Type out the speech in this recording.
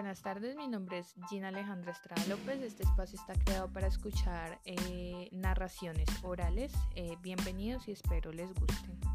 Buenas tardes, mi nombre es Gina Alejandra Estrada López. Este espacio está creado para escuchar eh, narraciones orales. Eh, bienvenidos y espero les gusten.